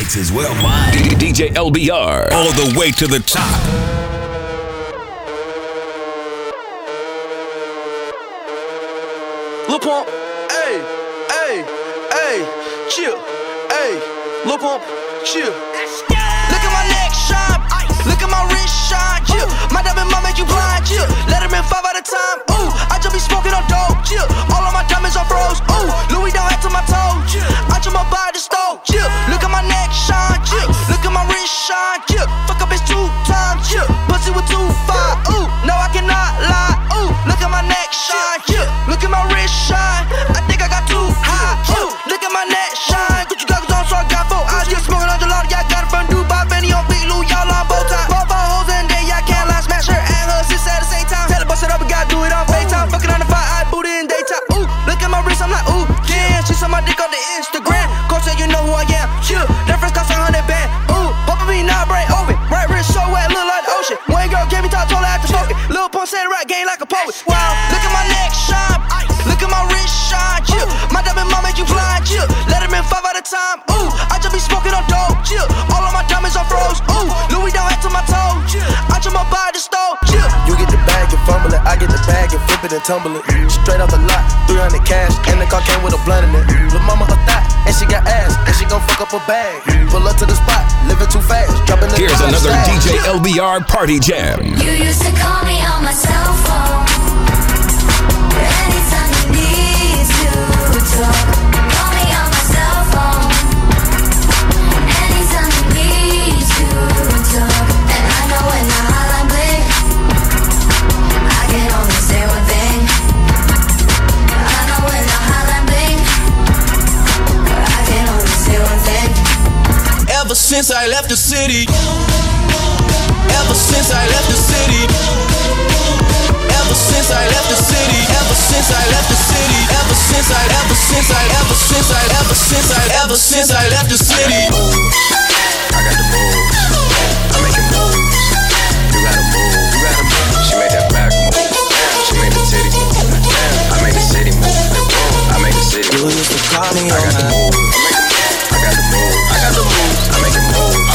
mixes mine. DJ LBR, all the way to the top. Lil Pump, hey, hey, hey, chill, hey, Lil Pump, chill. Chill. My diamond mom make you blind, chill. Let him in five at a time, ooh. I just be smoking on dope, chill. All of my diamonds are froze, ooh. Louis down to my toe, I just my body stove, chill. Look at my neck shine, chill. Look at my wrist shine, chill. Fuck up bitch two times, chill. Pussy with two five, ooh. No, I cannot lie, ooh. Look at my neck shine, chill. Look at my wrist shine. I think I got too high, ooh. Look at my neck shine. And flip it and tumble it. Straight off the lot, 300 cash, and the car came with a blunt in it. Lil' mama a thot, and she got ass, and she gon' fuck up a bag. Pull up to the spot, living too fast, dropping the Here's another stack. DJ LBR party jam. You used to call me on my cell phone. Anytime you need to talk, since I left the city. Ever since I left the city. Ever since I left the city. Ever since I left the city. Ever since I, ever since I, ever since I, ever since I, ever since I left the city. I got the moves. I make it moves. You gotta move. You gotta move. She made that back move. She made the titty move. I made the city move. I made the city You used to call me I got the moves. I got the moves. I got the moves.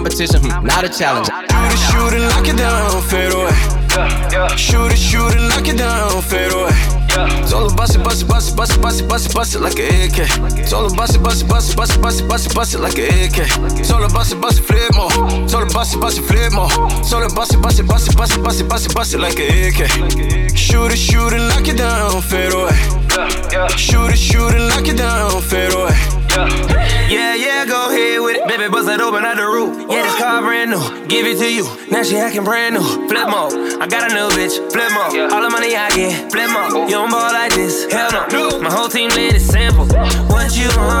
Competition, hmm, not a challenge. Shoot it, shoot it, knock it down, fade away. Shoot it, shoot it, knock it down, fade away. It's all about it, bust it, bust it, bust it, bust it, bust it, bust it like an AK. All about it, bust it, bust it, bust it, bust it, bust it, bust it like an AK. All about it, bust it, flip more. All about it, bust it, flip more. All about it, bust it, bust it, bust it, bust it, bust it, bust it like an AK. Shoot it, shoot it, knock it down, fade away. Shoot it, shoot it, knock it down, fade away. Yeah, yeah, go ahead with it. Baby, bust it open out the roof. Yeah, this car brand new. Give it to you. Now she acting brand new. Flip mode. I got a new bitch. Flip mode. All the money I get. Flip mode. You don't ball like this. Hell no. My whole team lit is simple. What you want?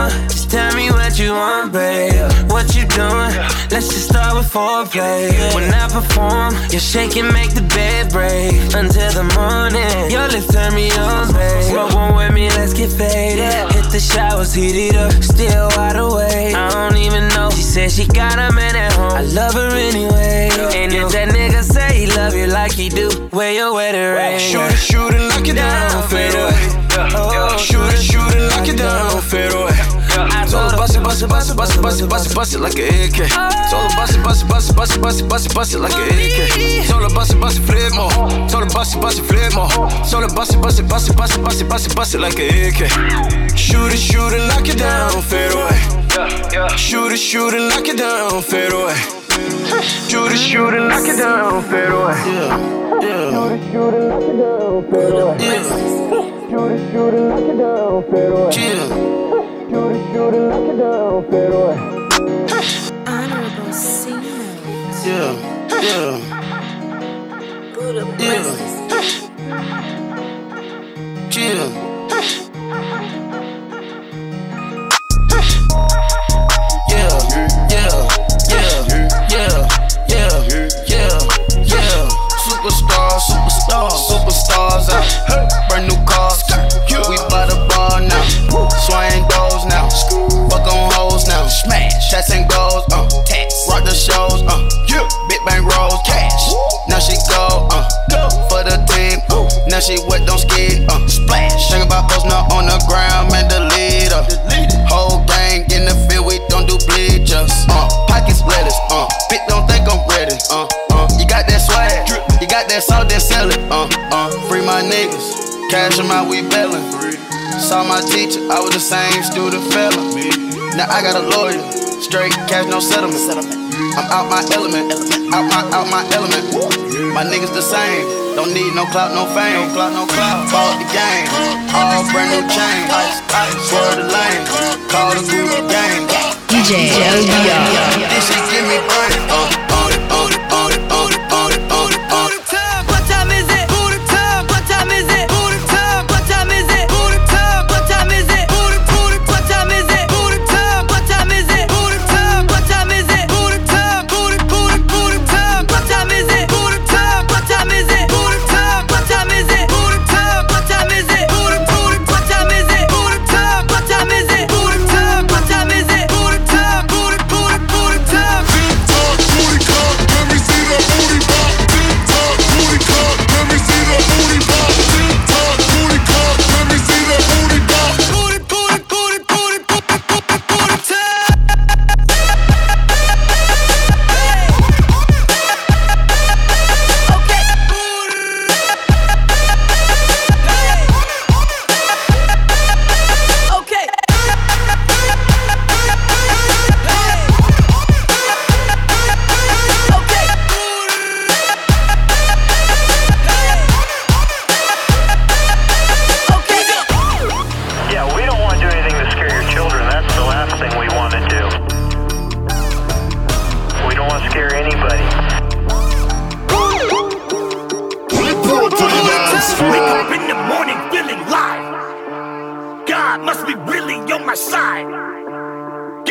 You doing? Let's just start with foreplay. When I perform, you shake and make the bed break until the morning. Your lips turn me on, babe. Smoke one with me, let's get faded. Hit the showers, heat it up, still wide awake. I don't even know. She said she got a man at home. I love her anyway. And if that nigga say he love you like he do, wear your wedding ring. Shoot it, shoot it, knock it down, fade away. Shoot it, shoot it, knock it down, fade away. It's all bust it, bust it, bust it, bust it, bust it, bust it, bust it like an AK. It's all bust it, bust it, bust it, bust it, bust it, bust it, bust it like an AK. It's all bust it, bust it, flip more. It's all bust it, bust it, flip more. It's all bust it, bust it, bust it, bust it, bust it, bust it, bust it like an AK. Shoot it, shoot it, knock it down, fade away. Shoot it, shoot it, knock it down, fade away. Shoot it, shoot it, knock it down, fade away. Yeah, yeah. Shoot it, shoot it, knock it down, fade away. Yeah. Shoot it, shoot it, knock it down, fade away. Yeah. Shoot it, shoot it, knock it down, fade away. Honorable Senior. Yeah, yeah, Buddha yeah. Yeah. Stats and goals, uh, tax. Rock the shows, uh, yeah. Big bang rolls, cash. Now she go, uh, go for the team. Uh, now she wet, don't skid, uh, splash. Think about those now on the ground, man, the leader. Whole gang in the field, we don't do bleachers. Uh, pockets lettuce, uh, bitch don't think I'm ready, uh, uh. You got that swag, you got that salt, that sell it, uh, uh. Free my niggas, cash them out, we bellin'. Saw my teacher, I was the same student fella. Now I got a lawyer. Straight cash, no settlement. I'm out my element. Out my out my element. My niggas the same. Don't need no clout, no fame. No clout, no clout. Bought the game. All brand new chain. Swear the lane. Call the group gang. DJ This shit give me brain. Uh.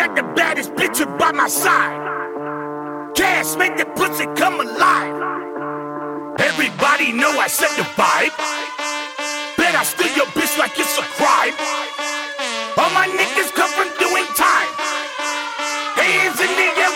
got the baddest bitch by my side. Cash make the pussy come alive. Everybody know I set the vibe. Bet I steal your bitch like it's a crime. All my niggas come from doing time. Hands in the air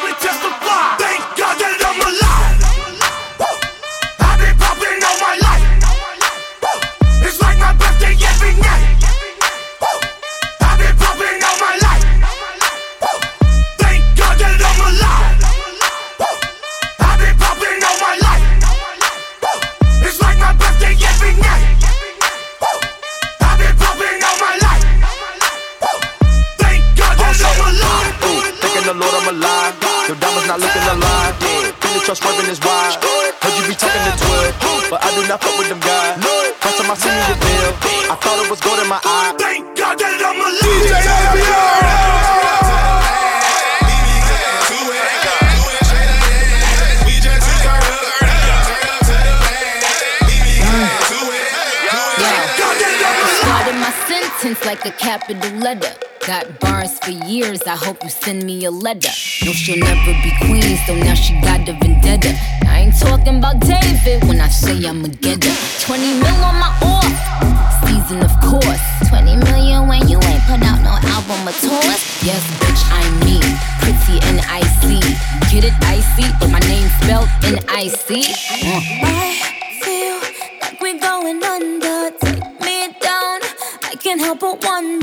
alive. Your diamonds not looking alive. Feel the trust swerving is wide. Heard you be talking to twit, but I do not fuck with them guys. First time I seen you with Bill, I thought it was gold in my eye. Thank God that I'm alive. DJ sense like a capital letter. Got bars for years, I hope you send me a letter. No, she'll never be queen, so now she got a vendetta. I ain't talking about David when I say I'm a getter. 20 mil on my off season, of course. 20 million when you ain't put out no album or tour. Yes, bitch, I mean pretty and icy. Get it icy, but my name spelled N I C. icy. I feel like we're going under but one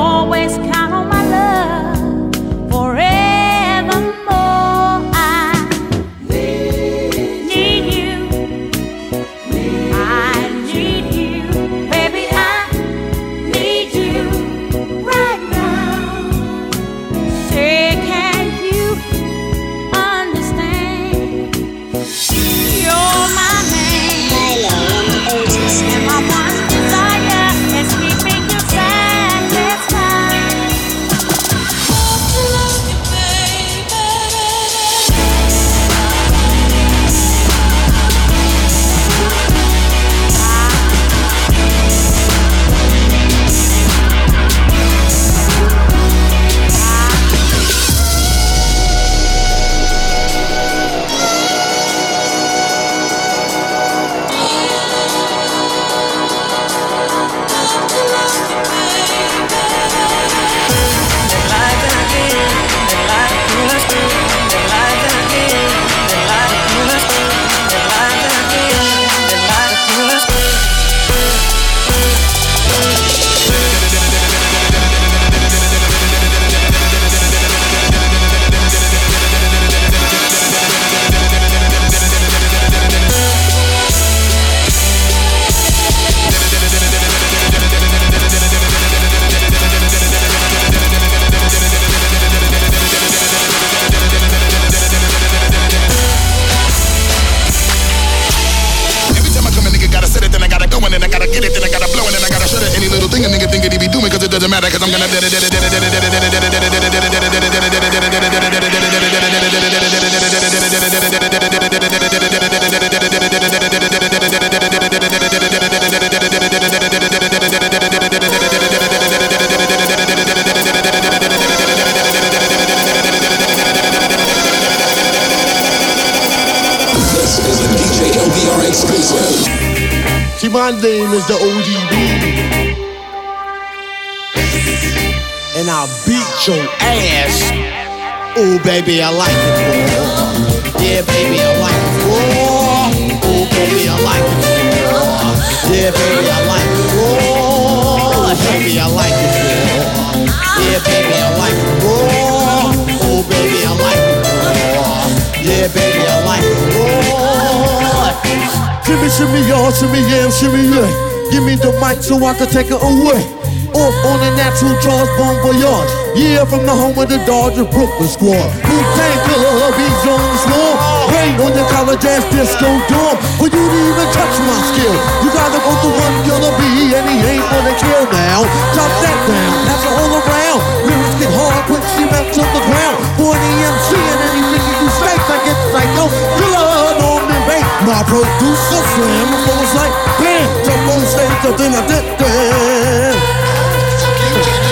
always count on my love. cause I'm gonna your ass. Ooh, baby, I like it more. Yeah, baby, I like it more. Ooh, baby, I like it more. Yeah, baby, I like it more. Ooh, baby, I like it more. Yeah, baby, I like it more. Ooh, baby, I like it more. Yeah, baby, I like it more. Shimmy, shimmy, y'all, shimmy, yeah, shimmy, yeah. Give me the mic so I can take it away on a natural Charles for yard. Yeah, from the home of the Dodger Brooklyn squad. Who can killer Hubby Jones one. Rain on your college ass disco dorm. For you to even touch my skill, you gotta go to one killer B, and he ain't gonna kill now. Drop that down, pass it all around. Lyrics get hard when she back to the ground. For an EMC and any nigga you strikes, I get psycho. Killer Norman Bates, my producer Slim, full of sight. Bam, jump on stage, I I did that.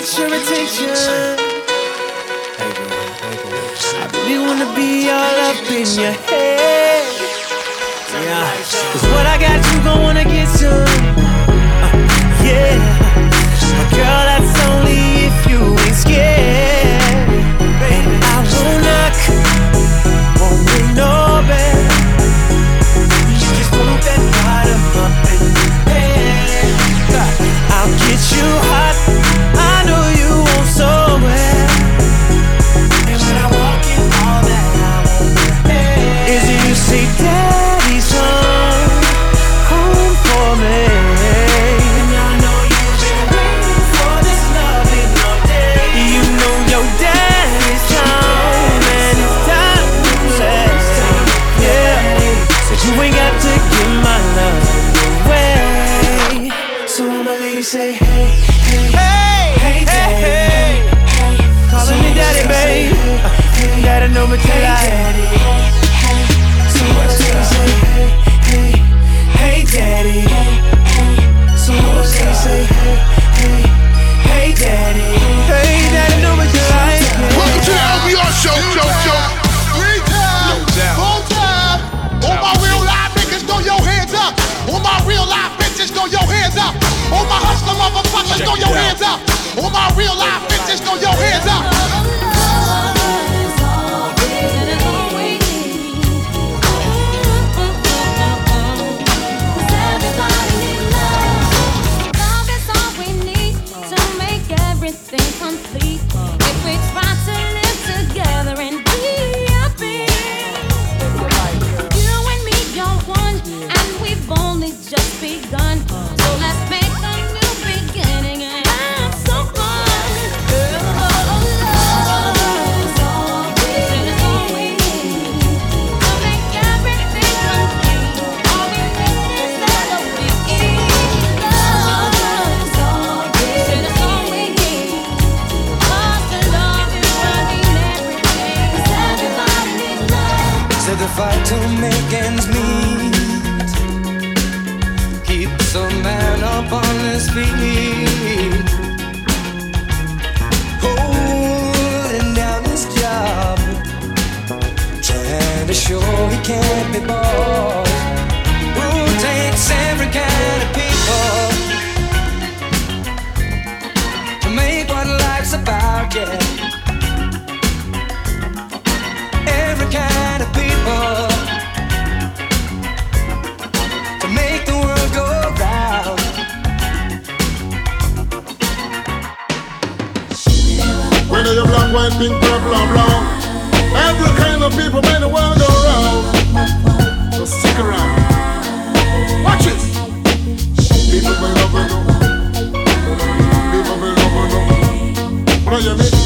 get your attention. I really wanna be all up in your head. Yeah, Cause what I got, you gon' wanna get some. say hey, hey, hey, hey, hey, hey. Calling me daddy, babe. Gotta know me till I. So what say say hey, hey, hey, daddy. So what say say hey. motherfuckers, throw your hands up. All my real life bitches, throw your hands up. Black, white, pink, purple, or brown. Every kind of people made the world go round. So stick around. Watch it. People will love you. People will love you. What do you mean?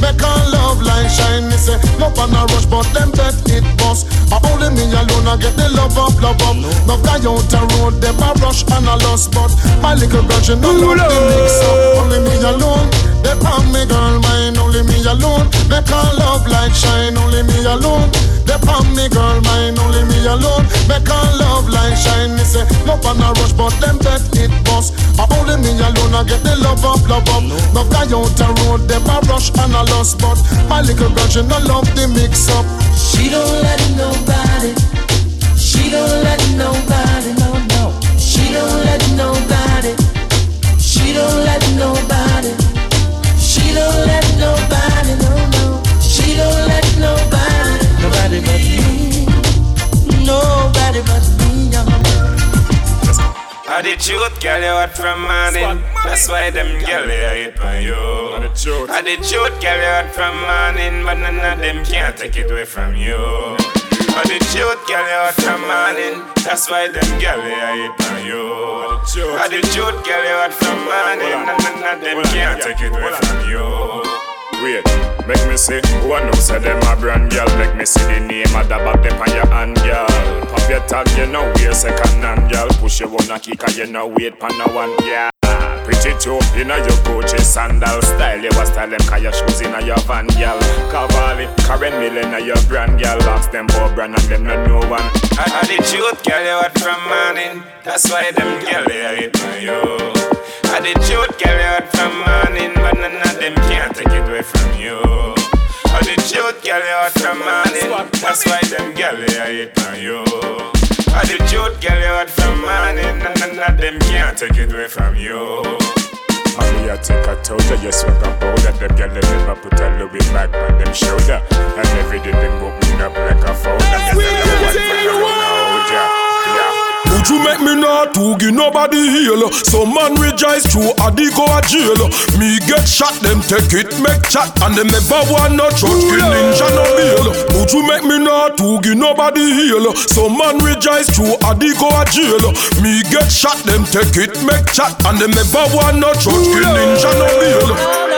They call love light shine. Me say love on a rush, but them bet it bust. Uh, only me alone, I get the love up, love up. No guy out the road, them a rush and a lost, but my little girl she no love the mix up. Only me alone, they palm me girl mine. Only me alone, they call love light shine. Only me alone, they palm me girl mine. Only me alone, they call love light shine. Me say love on a rush, but them bet it bust. Uh, only me alone, I get the love up, love up. No guy out the road, them a rush and a lost, but my little girl she no love the mix up. She don't let nobody. She don't let nobody. No, no. She don't let nobody. She don't let nobody. She don't let nobody. No, no. She don't let nobody. Nobody but me. Nobody but me. No. I the truth, girl, you hot from morning. That's why them girl they hate on you. I the the truth, girl, you hot from morning, but none of them can't take it away from you. I the truth, girl, you hot from morning. That's why them girl they hate on you. I the truth, girl, you hot from morning, and none of them can't take it away from you. Wait, make me see who I know say them a brand girl. Make me see the name of the back them on your hand, girl. Pop your tag, you know wear second hand, girl. Push your one a kick, and you know wait pan a one, girl. Pretty too, you know your Gucci sandal style. You was style them cause your shoes in your van, girl. Cavalli, Karen Millen, your brand, girl. Ask them for brand and them not no one. Truth, girl, you hot from morning. That's why them girl they hate on you. I the truth, girl, you hot from morning, but none of them can't take it away from you. Truth, girl, you hot from morning. That's why them girl they hate on you. I the truth, girl, you hot from morning, and none of them can't take it away from you. Mommy, I take a total, you swag a powder. Them girl, they never put a Louis bag on them shoulder. And every day them open up like a. And them never you make me not to give nobody heal? Some man rejoice through a go a jail. Me get shot, them take it, make chat, and them never want no church kill ninja no bail. Would you make me not to give nobody heal? Some man rejoice through a go a jail. Me get shot, them take it, make chat, and them never want no church kill ninja no bail.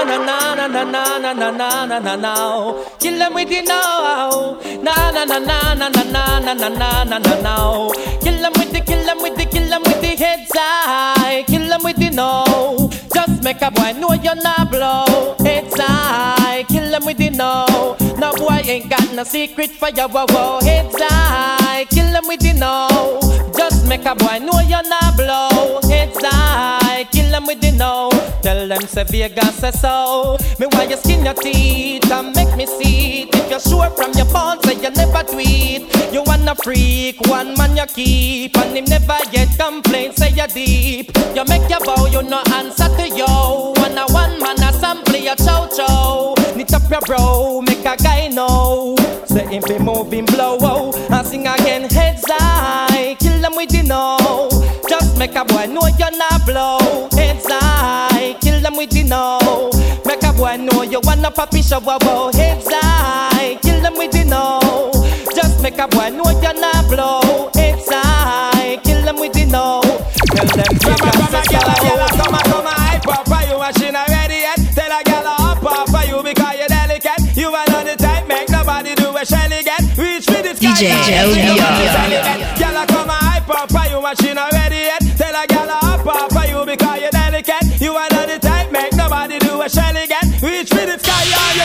Na na na na na na na na na na na. Kill them with the now. Na na na na na na na na na na na na na. Kill them with the kill them with the kill them with the heads high. Kill them with the no. Just make a boy know you're not blow. Heads high. Kill them with the no. No boy ain't got no secret for your wow wow. Heads high. Kill them with the no. Make a boy know you're not blow. Heads high, kill them with the know. Tell them say Vegas say so. Me why you skin your teeth and make me see it. If you're sure from your bones say you never tweet. You wanna freak, one man you keep, and him never get complaints. Say you deep. You make your bow, you no answer to yo. One a one man a sample your chow chow. Knit up your bro, make a guy know. Say him be moving blow, oh, and sing again heads high. Kill them with the no. Just make a boy know you're not blow. Heads high, kill them with the know. Make a boy know you wanna puppy show, wow, heads high, kill them with the know. Just make a boy know you're not blow. Heads high, kill them with the know. Tell them come on, come on, gyal, gyal, come on, come on, hype up for you, and she not ready yet. Tell a gyal up up for you because you're delicate. You are not the type, make nobody do a shelly get. Reach for the sky. DJ Gyal,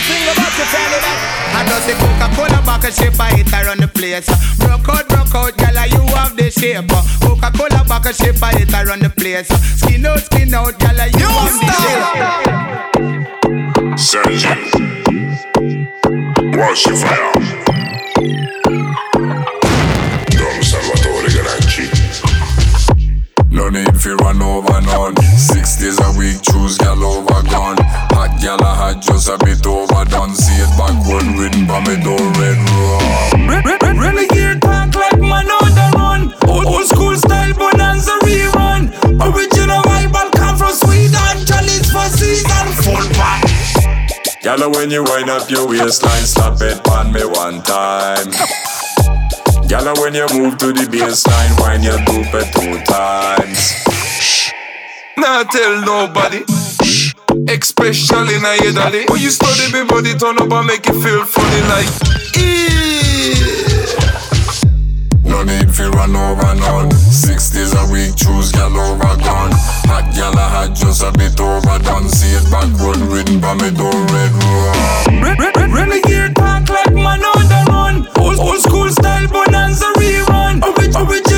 sing about your shelly get. I just the Coca-Cola bottle shape I hit around the place. Broke out, broke out, gyal, you have the shape. Coca-Cola bottle shape I hit around the place. Skin out, skin out, gyal, you have the shape. Sergio. Wash your fire. No need for run over none. Six days a week, choose gal over gone. Hot gal I had just a bit overdone. See it backward written by me door red rum. Re- re- re- Renegade talk like man on the run. Old, old school style bonanza rerun. Original rival come from Sweden. Chalice for season full pack. Gala, when you wind up your waistline, slap it on me one time. Gala, when you move to the baseline, wind your dope it two times. Shh Nah tell nobody. Shh! Especially now your daddy. When you study me body turn up and make it feel funny like. No need for run over none. Six days a week, choose gal over gone. Hot gal I had just a bit overdone. See it backward written by me door red rum. Re- re- re- Old, old school style bonanza rerun. Orig- original.